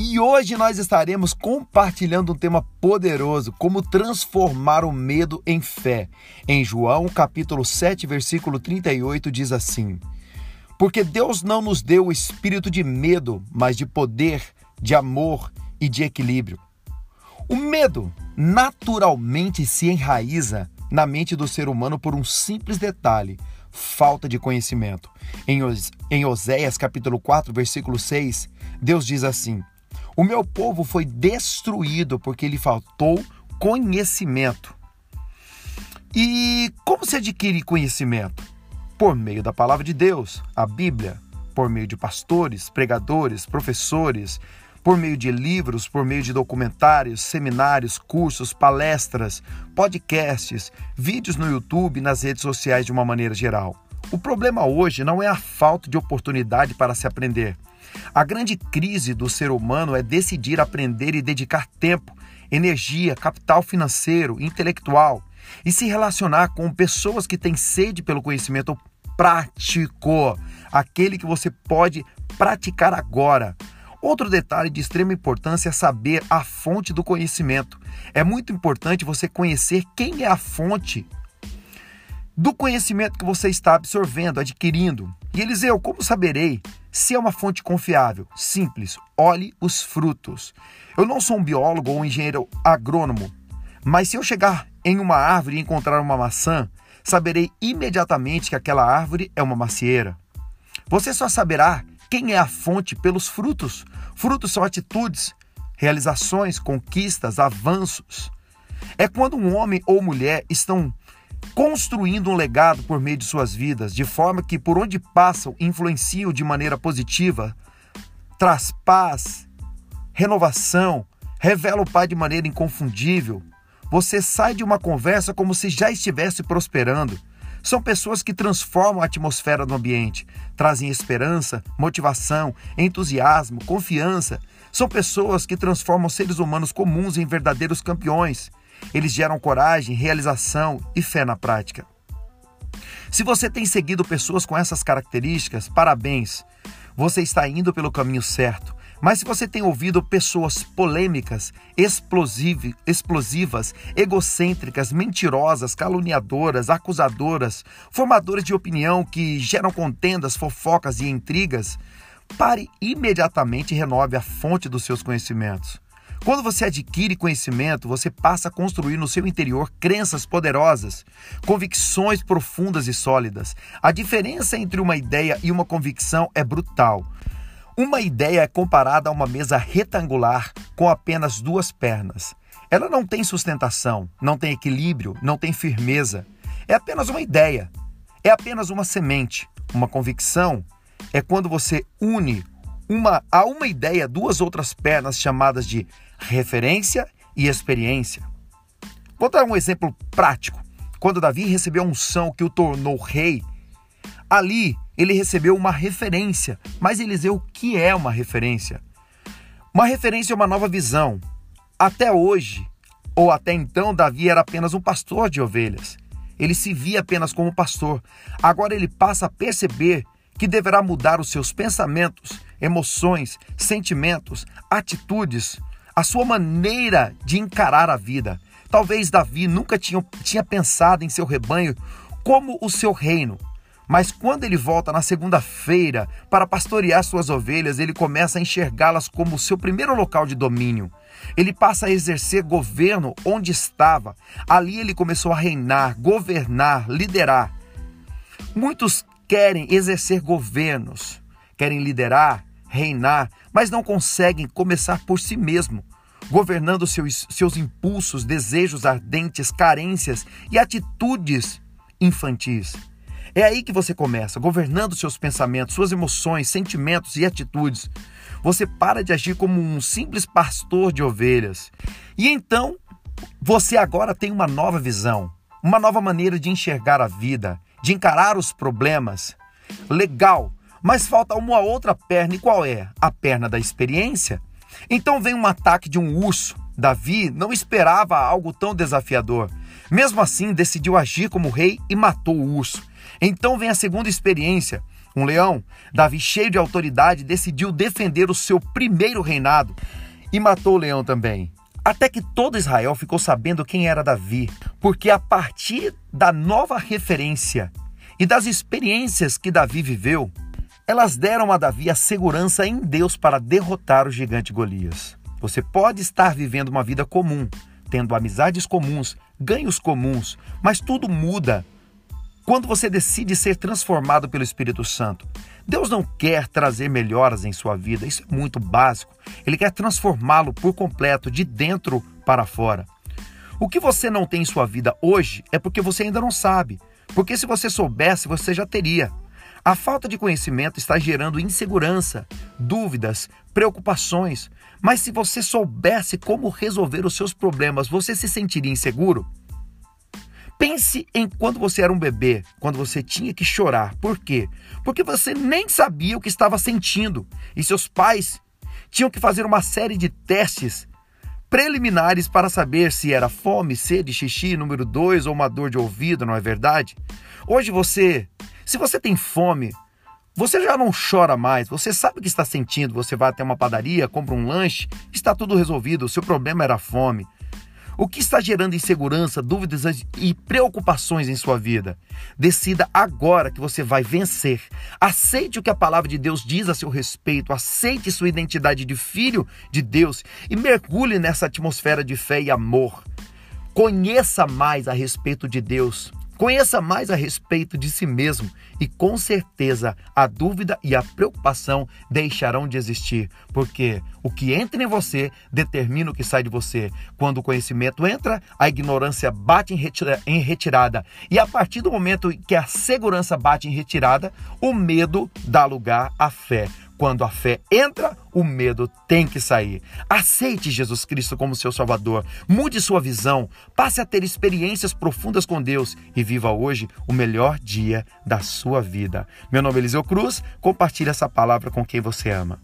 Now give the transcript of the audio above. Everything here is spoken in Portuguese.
E hoje nós estaremos compartilhando um tema poderoso, como transformar o medo em fé. Em João, capítulo 7, versículo 38 diz assim: Porque Deus não nos deu o espírito de medo, mas de poder, de amor e de equilíbrio. O medo naturalmente se enraiza na mente do ser humano por um simples detalhe: falta de conhecimento. Em, Oséias capítulo 4, versículo 6, Deus diz assim: o meu povo foi destruído porque lhe faltou conhecimento. E como se adquire conhecimento? Por meio da palavra de Deus, a Bíblia, por meio de pastores, pregadores, professores, por meio de livros, por meio de documentários, seminários, cursos, palestras, podcasts, vídeos no YouTube e nas redes sociais de uma maneira geral. O problema hoje não é a falta de oportunidade para se aprender, a grande crise do ser humano é decidir aprender e dedicar tempo, energia, capital financeiro, intelectual e se relacionar com pessoas que têm sede pelo conhecimento prático, aquele que você pode praticar agora. Outro detalhe de extrema importância é saber a fonte do conhecimento. É muito importante você conhecer quem é a fonte do conhecimento que você está absorvendo, adquirindo. E Eliseu, como saberei se é uma fonte confiável? Simples, olhe os frutos. Eu não sou um biólogo ou um engenheiro agrônomo, mas se eu chegar em uma árvore e encontrar uma maçã, saberei imediatamente que aquela árvore é uma macieira. Você só saberá quem é a fonte pelos frutos. Frutos são atitudes, realizações, conquistas, avanços. É quando um homem ou mulher estão construindo um legado por meio de suas vidas, de forma que por onde passam influenciam de maneira positiva, traz paz, renovação, revela o Pai de maneira inconfundível. Você sai de uma conversa como se já estivesse prosperando. São pessoas que transformam a atmosfera do ambiente, trazem esperança, motivação, entusiasmo, confiança. São pessoas que transformam seres humanos comuns em verdadeiros campeões. Eles geram coragem, realização e fé na prática. Se você tem seguido pessoas com essas características, parabéns. Você está indo pelo caminho certo. Mas se você tem ouvido pessoas polêmicas, explosivas, egocêntricas, mentirosas, caluniadoras, acusadoras, formadoras de opinião que geram contendas, fofocas e intrigas, pare imediatamente e renove a fonte dos seus conhecimentos. Quando você adquire conhecimento, você passa a construir no seu interior crenças poderosas, convicções profundas e sólidas. A diferença entre uma ideia e uma convicção é brutal. Uma ideia é comparada a uma mesa retangular com apenas duas pernas. Ela não tem sustentação, não tem equilíbrio, não tem firmeza. É apenas uma ideia, é apenas uma semente. Uma convicção é quando você une uma, a uma ideia duas outras pernas chamadas de referência e experiência. Vou dar um exemplo prático. Quando Davi recebeu a unção que o tornou rei, ali ele recebeu uma referência. Mas Eliseu, o que é uma referência? Uma referência é uma nova visão. Até hoje, ou até então, Davi era apenas um pastor de ovelhas. Ele se via apenas como pastor. Agora ele passa a perceber que deverá mudar os seus pensamentos, emoções, sentimentos, atitudes, a sua maneira de encarar a vida. Talvez Davi nunca tinha, tinha pensado em seu rebanho como o seu reino. Mas quando ele volta na segunda-feira para pastorear suas ovelhas, ele começa a enxergá-las como seu primeiro local de domínio. Ele passa a exercer governo onde estava. Ali ele começou a reinar, governar, liderar. Muitos querem exercer governos, querem liderar, reinar, mas não conseguem começar por si mesmo, governando seus, seus impulsos, desejos ardentes, carências e atitudes infantis. É aí que você começa, governando seus pensamentos, suas emoções, sentimentos e atitudes. Você para de agir como um simples pastor de ovelhas. E então, você agora tem uma nova visão, uma nova maneira de enxergar a vida, de encarar os problemas. Legal, mas falta uma outra perna, e qual é? A perna da experiência? Então vem um ataque de um urso. Davi não esperava algo tão desafiador. Mesmo assim, decidiu agir como rei e matou o urso. Então vem a segunda experiência. um leão. Davi, cheio de autoridade, decidiu defender o seu primeiro reinado e matou o leão também. Até que todo Israel ficou sabendo quem era Davi, porque a partir da nova referência e das experiências que Davi viveu, elas deram a Davi a segurança em Deus para derrotar o gigante Golias. Você pode estar vivendo uma vida comum, tendo amizades comuns, ganhos comuns, mas tudo muda quando você decide ser transformado pelo Espírito Santo. Deus não quer trazer melhoras em sua vida, isso é muito básico. Ele quer transformá-lo por completo, de dentro para fora. O que você não tem em sua vida hoje é porque você ainda não sabe. Porque se você soubesse, você já teria. A falta de conhecimento está gerando insegurança, dúvidas, preocupações. Mas se você soubesse como resolver os seus problemas, você se sentiria inseguro? Pense em quando você era um bebê, quando você tinha que chorar. Por quê? Porque você nem sabia o que estava sentindo e seus pais tinham que fazer uma série de testes preliminares para saber se era fome, sede, xixi, número 2 ou uma dor de ouvido, não é verdade? Hoje você, se você tem fome, você já não chora mais, você sabe o que está sentindo, você vai até uma padaria, compra um lanche, está tudo resolvido, o seu problema era fome. O que está gerando insegurança, dúvidas e preocupações em sua vida? Decida agora que você vai vencer. Aceite o que a palavra de Deus diz a seu respeito, aceite sua identidade de filho de Deus e mergulhe nessa atmosfera de fé e amor. Conheça mais a respeito de Deus. Conheça mais a respeito de si mesmo e com certeza a dúvida e a preocupação deixarão de existir, porque o que entra em você determina o que sai de você. Quando o conhecimento entra, a ignorância bate em retirada, e a partir do momento que a segurança bate em retirada, o medo dá lugar à fé. Quando a fé entra, o medo tem que sair. Aceite Jesus Cristo como seu Salvador. Mude sua visão. Passe a ter experiências profundas com Deus e viva hoje o melhor dia da sua vida. Meu nome é Eliseu Cruz. Compartilhe essa palavra com quem você ama.